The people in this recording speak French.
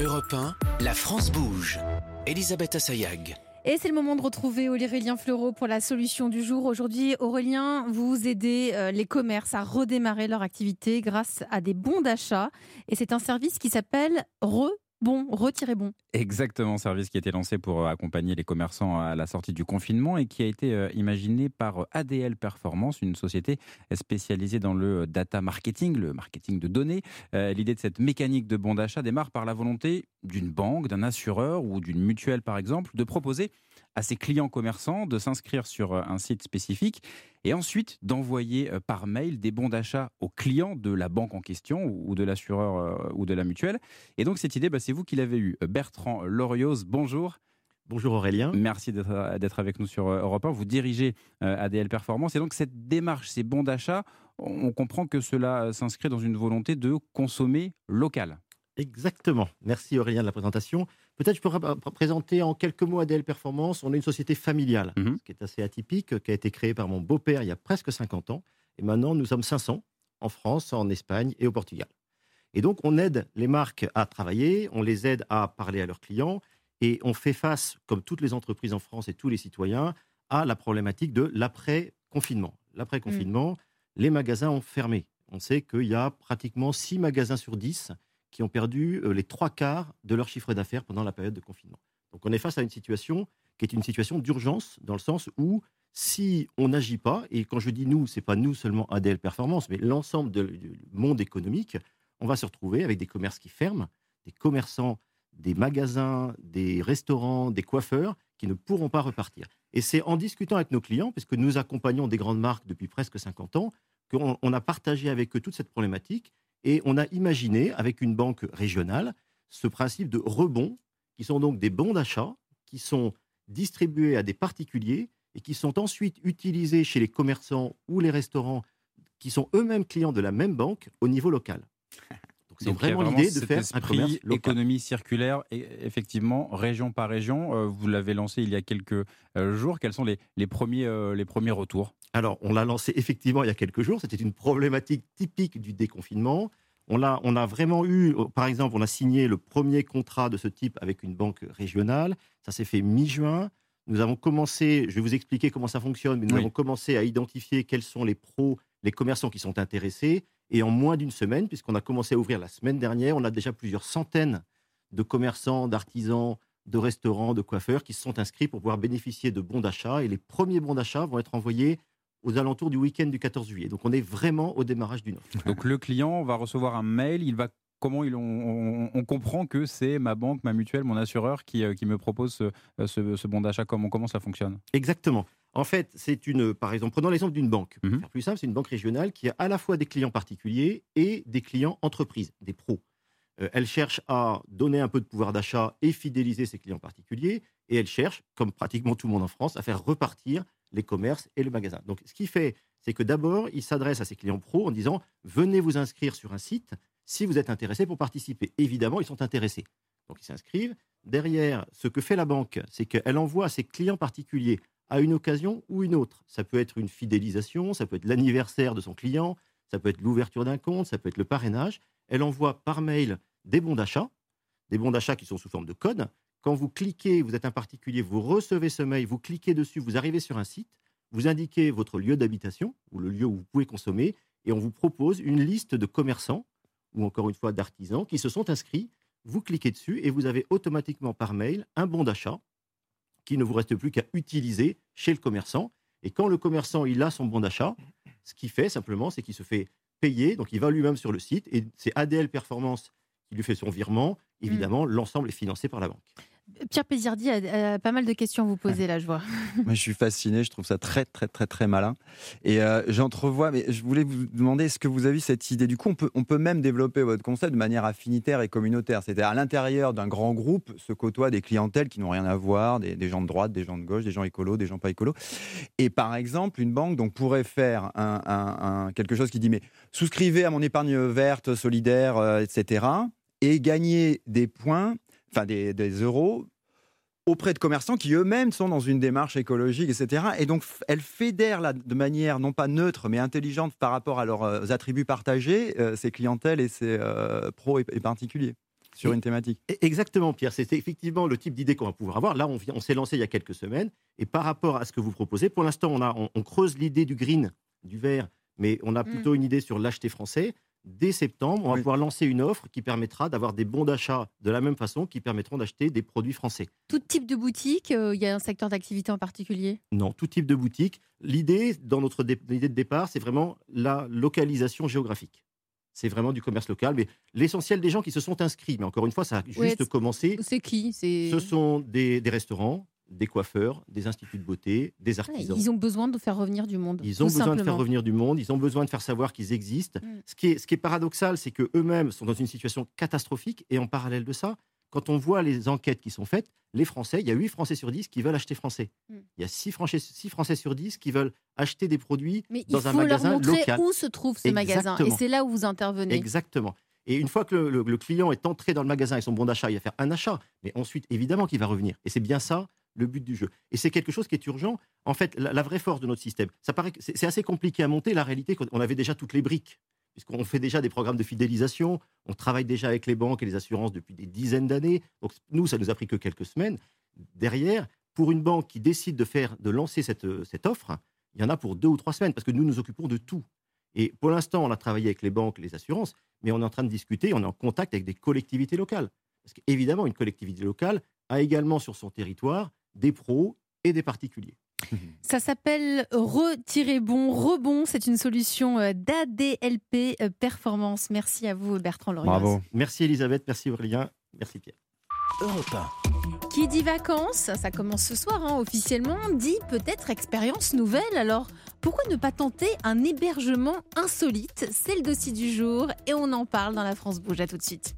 Europe 1, la France bouge. Elisabeth Assayag. Et c'est le moment de retrouver Aurélien Fleureau pour la solution du jour. Aujourd'hui, Aurélien, vous aidez euh, les commerces à redémarrer leur activité grâce à des bons d'achat. Et c'est un service qui s'appelle Re bon, retirez bon. Exactement, service qui a été lancé pour euh, accompagner les commerçants à la sortie du confinement et qui a été euh, imaginé par euh, ADL Performance, une société spécialisée dans le data marketing, le marketing de données. L'idée de cette mécanique de bon d'achat démarre par la volonté d'une banque, d'un assureur ou d'une mutuelle par exemple, de proposer à ses clients commerçants de s'inscrire sur euh, un site spécifique et ensuite d'envoyer euh, par mail des bons d'achat aux clients de la banque en question ou de l'assureur euh, ou de la mutuelle. Et donc cette idée, bah, c'est vous qui l'avez eue. Bertrand Lorios, bonjour. Bonjour Aurélien. Merci d'être avec nous sur Europe 1. Vous dirigez ADL Performance. Et donc cette démarche, ces bons d'achat, on comprend que cela s'inscrit dans une volonté de consommer local. Exactement. Merci Aurélien de la présentation. Peut-être je pourrais présenter en quelques mots ADL Performance. On est une société familiale, mhm. ce qui est assez atypique, qui a été créée par mon beau-père il y a presque 50 ans. Et maintenant, nous sommes 500 en France, en Espagne et au Portugal. Et donc, on aide les marques à travailler, on les aide à parler à leurs clients et on fait face, comme toutes les entreprises en France et tous les citoyens, à la problématique de l'après-confinement. L'après-confinement, les magasins ont fermé. On sait qu'il y a pratiquement 6 magasins sur 10 qui ont perdu euh, les trois quarts de leur chiffre d'affaires pendant la période de confinement. Donc on est face à une situation qui est une situation d'urgence, dans le sens où si on n'agit pas, et quand je dis nous, c'est pas nous seulement ADL Performance, mais l'ensemble du monde économique, on va se retrouver avec des commerces qui ferment, des commerçants, des magasins, des restaurants, des coiffeurs qui ne pourront pas repartir. Et c'est en discutant avec nos clients, puisque nous accompagnons des grandes marques depuis presque 50 ans, qu'on a partagé avec eux toute cette problématique et on a imaginé, avec une banque régionale, ce principe de rebond, qui sont donc des bons d'achat, qui sont distribués à des particuliers et qui sont ensuite utilisés chez les commerçants ou les restaurants qui sont eux-mêmes clients de la même banque au niveau local. C'est vraiment, l'idée de faire un commerce local. économie circulaire, et effectivement, région par région. Euh, vous l'avez lancé il y a quelques euh, jours. Quels sont les, les premiers, euh, les premiers retours? Alors, on l'a lancé effectivement il y a quelques jours. C'était une problématique typique du déconfinement. On a, on a vraiment eu, par exemple, on a signé le premier contrat de ce type avec une banque régionale. Ça s'est fait mi-juin. Nous avons commencé, je vais vous expliquer comment ça fonctionne, mais nous avons commencé à identifier quels sont les pros, les commerçants qui sont intéressés. Et en moins d'une semaine, puisqu'on a commencé à ouvrir la semaine dernière, on a déjà plusieurs centaines de commerçants, d'artisans, de restaurants, de coiffeurs qui se sont inscrits pour pouvoir bénéficier de bons d'achat. Et les premiers bons d'achat vont être envoyés aux alentours du week-end du 14 juillet. Donc on est vraiment au démarrage d'une offre. Donc le client va recevoir un mail, il va comment il, on, comprend que c'est ma banque, ma mutuelle, mon assureur qui, euh, qui me propose ce, euh, ce, bon d'achat. Comment, comment ça fonctionne? Exactement. En fait, c'est une, par exemple, prenons l'exemple d'une banque. Pour mhm. faire plus simple, c'est une banque régionale qui a à la fois des clients particuliers et des clients entreprises, des pros. Euh, elle cherche à donner un peu de pouvoir d'achat et fidéliser ses clients particuliers, et elle cherche, comme pratiquement tout le monde en France, à faire repartir les commerces et le magasin. Donc, ce qu'il fait, c'est que d'abord, il s'adresse à ses clients pros en disant venez vous inscrire sur un site si vous êtes intéressé pour participer. Évidemment, ils sont intéressés. Donc, ils s'inscrivent. Derrière, ce que fait la banque, c'est qu'elle envoie à ses clients particuliers à une occasion ou une autre. Ça peut être une fidélisation, ça peut être l'anniversaire de son client, ça peut être l'ouverture d'un compte, ça peut être le parrainage. Elle envoie par mail des bons d'achat, des bons d'achat qui sont sous forme de code, quand vous cliquez, vous êtes un particulier, vous recevez ce mail, vous cliquez dessus, vous arrivez sur un site, vous indiquez votre lieu d'habitation ou le lieu où vous pouvez consommer, et on vous propose une liste de commerçants ou encore une fois d'artisans qui se sont inscrits. Vous cliquez dessus et vous avez automatiquement par mail un bon d'achat qui ne vous reste plus qu'à utiliser chez le commerçant. Et quand le commerçant il a son bon d'achat, ce qu'il fait simplement, c'est qu'il se fait payer. Donc il va lui-même sur le site et c'est ADL Performance qui lui fait son virement. Mmh. Évidemment, l'ensemble est financé par la banque. Pierre Pézirdi a, pas mal de questions à vous poser là, je vois. Moi, je suis fasciné, je trouve ça très, très, très, très malin. Et euh, j'entrevois, mais je voulais vous demander, est-ce que vous avez cette idée? Du coup, on peut, on peut même développer votre concept de manière affinitaire et communautaire. C'est-à-dire, à, l'intérieur d'un grand groupe se côtoient des clientèles qui n'ont rien à voir, des, gens de droite, des gens de gauche, des gens écolos, des gens pas écolos. Et par exemple, une banque donc, pourrait faire un, quelque chose qui dit, mais souscrivez à mon épargne verte, solidaire, euh, etc et gagner des points, enfin des, euros auprès de commerçants qui eux-mêmes sont dans une démarche écologique, etc. Et donc, elle fédère là, de manière non pas neutre, mais intelligente par rapport à leurs euh, attributs partagés, euh, ses clientèles et ses euh, pros et, particuliers. sur une thématique. E, exactement, Pierre. C'est effectivement le type d'idée qu'on va pouvoir avoir. Là, on, on s'est lancé il y a quelques semaines. Et par rapport à ce que vous proposez, pour l'instant, on, a, on, creuse l'idée du green, du vert, mais on a mm. plutôt une idée sur l'acheter français dès septembre, on va pouvoir lancer une offre qui permettra d'avoir des bons d'achat de la même façon, qui permettront d'acheter des produits français. Tout type de boutique, euh, il y a un secteur d'activité en particulier? Non, tout type de boutique. L'idée, dans notre idée de départ, c'est vraiment la localisation géographique. C'est vraiment du commerce local, mais l'essentiel des gens qui se sont inscrits, mais encore une fois, ça a juste commencé. C'est qui? Ce sont des restaurants, des coiffeurs, des instituts de beauté, des artisans. ils ont besoin de faire revenir du monde. Ils ont besoin de faire revenir du monde, ils ont besoin de faire savoir qu'ils existent. Mm. Ce, qui est, ce qui est paradoxal, c'est qu'eux-mêmes sont dans une situation catastrophique et en parallèle de ça, quand on voit les enquêtes qui sont faites, les Français, il y a 8 Français sur 10 qui veulent acheter français. Mm. Il y a 6 Français, Français sur 10 qui veulent acheter des produits dans un magasin local. il faut leur montrer où se trouve ce magasin. Et c'est là où vous intervenez. Exactement. Et une fois que le, le, client est entré dans le magasin avec son bon d'achat, il va faire un achat. Mais ensuite, évidemment qu'il va revenir. Et c'est bien ça le but du jeu. Et c'est quelque chose qui est urgent. En fait, la, vraie force de notre système, ça paraît c'est assez compliqué à monter. La réalité, on avait déjà toutes les briques, puisqu'on fait déjà des programmes de fidélisation, on travaille déjà avec les banques et les assurances depuis des dizaines d'années. Donc nous, ça nous a pris que quelques semaines. Derrière, pour une banque qui décide de faire, de lancer cette, cette offre, il y en a pour deux ou trois semaines, parce que nous nous occupons de tout. Et pour l'instant, on a travaillé avec les banques, les assurances, mais on est en train de discuter, on est en contact avec des collectivités locales. Parce qu'évidemment, une collectivité locale a également sur son territoire des pros et des particuliers. Ça s'appelle Retirer-bon, rebond. C'est une solution euh, d'ADLP euh, Performance. Merci à vous, Bertrand Loriot. Bravo. Merci, Elisabeth. Merci, Aurélien. Merci, Pierre. Europe Qui dit vacances, ça commence ce soir hein, officiellement, dit peut-être expérience nouvelle. Alors pourquoi ne pas tenter un hébergement insolite? C'est le dossier du jour et on en parle dans la France Bouge. À tout de suite.